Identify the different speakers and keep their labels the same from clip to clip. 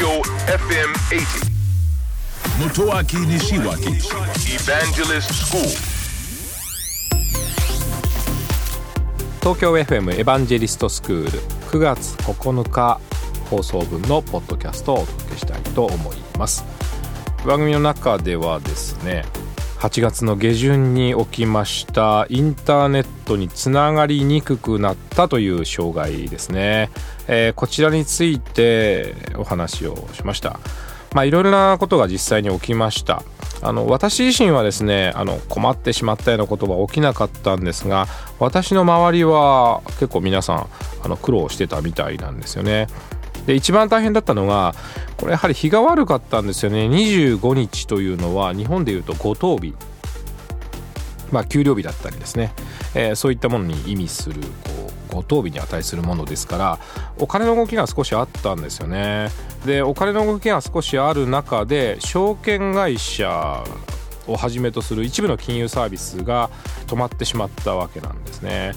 Speaker 1: Tokyo FM 80.
Speaker 2: Motoaki Nishiwaki
Speaker 1: Evangelist School.
Speaker 3: 東京 FM エヴァンジェリストスクール9月9日放送分のポッドキャストをお届けしたいと思います番組の中ではですね8月の下旬に起きました。インターネットにつながりにくくなったという障害ですね、えーこちらについてお話をしました。まあいろいろなことが実際に起きました。あの私自身はですねあの困ってしまったようなことは起きなかったんですが私の周りは結構皆さんあの苦労してたみたいなんですよね。で一番大変だったのがこれやはり日が悪かったんですよね。25日というのは日本でいうと五等日。まあ給料日だったりですね、えーそういったものに意味するこう五等日に値するものですからお金の動きが少しあったんですよね。でお金の動きが少しある中で証券会社をはじめとする一部の金融サービスが止まってしまったわけなんですね。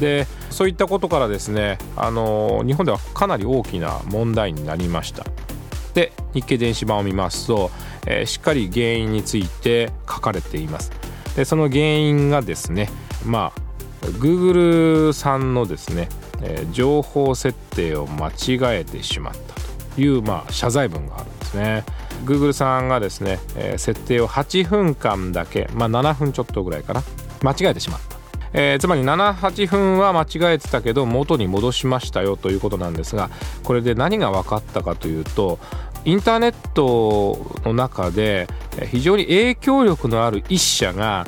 Speaker 3: でそういったことからですねあの日本ではかなり大きな問題になりました。で日経電子版を見ますと、えーしっかり原因について書かれています。でその原因がですねまあ Google さんのですね、えー情報設定を間違えてしまったという、まあ、謝罪文があるんですね。Google さんがですね、えー設定を8分間だけ、まあ、7分ちょっとぐらいかな間違えてしまった。えーつまり78分は間違えてたけど元に戻しましたよということなんですがこれで何が分かったかというとインターネットの中で非常に影響力のある一社が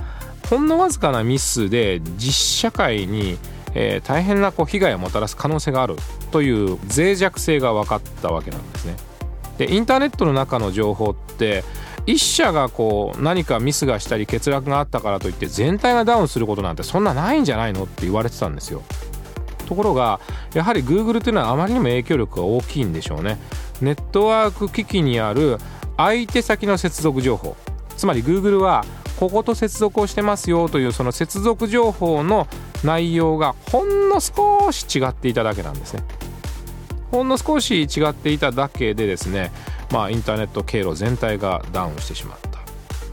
Speaker 3: ほんのわずかなミスで実社会に、えー大変なこう被害をもたらす可能性があるという脆弱性が分かったわけなんですね。でインターネットの中の情報って一社がこう何かミスがしたり欠落があったからといって全体がダウンすることなんてそんなないんじゃないのって言われてたんですよ。ところがやはり Google というのはあまりにも影響力が大きいんでしょうね。ネットワーク機器にある相手先の接続情報つまり Google はここと接続をしてますよというその接続情報の内容がほんの少し違っていただけなんですね。ほんの少し違っていただけでですね、まあ、インターネット経路全体がダウンしてしまった、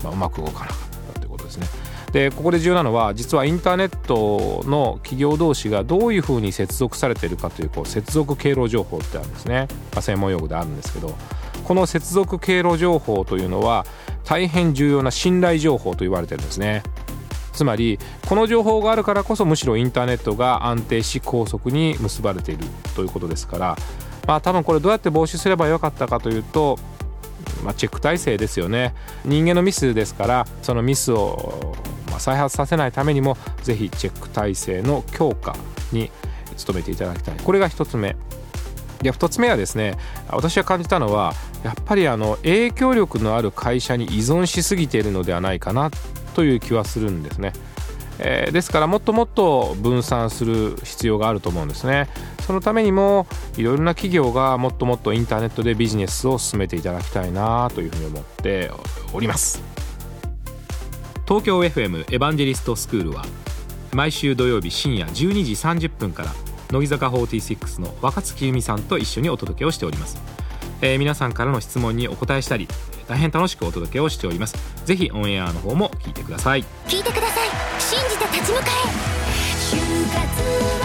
Speaker 3: まあ、うまく動かなかったということですね。でここで重要なのは実はインターネットの企業同士がどういうふうに接続されているかというこう接続経路情報ってあるんですね、まあ、専門用語であるんですけどこの接続経路情報というのは大変重要な信頼情報と言われてるんですね。つまりこの情報があるからこそむしろインターネットが安定し高速に結ばれているということですからまあ多分これどうやって防止すればよかったかというと、まあ、チェック体制ですよね。人間のミスですからそのミスを再発させないためにもぜひチェック体制の強化に努めていただきたい。これが一つ目。で2つ目はですね私が感じたのはやっぱりあの影響力のある会社に依存しすぎているのではないかなという気はするんですね。えーですからもっともっと分散する必要があると思うんですね。そのためにもいろいろな企業がもっともっとインターネットでビジネスを進めていただきたいなというふうに思っております。東京 FM エヴァンジェリストスクールは毎週土曜日深夜12時30分から乃木坂46の若月由美さんと一緒にお届けをしております、えー皆さんからの質問にお答えしたり大変楽しくお届けをしております。ぜひオンエアの方も聞いてください。
Speaker 4: 聞いてください。信じて立ち向かえ。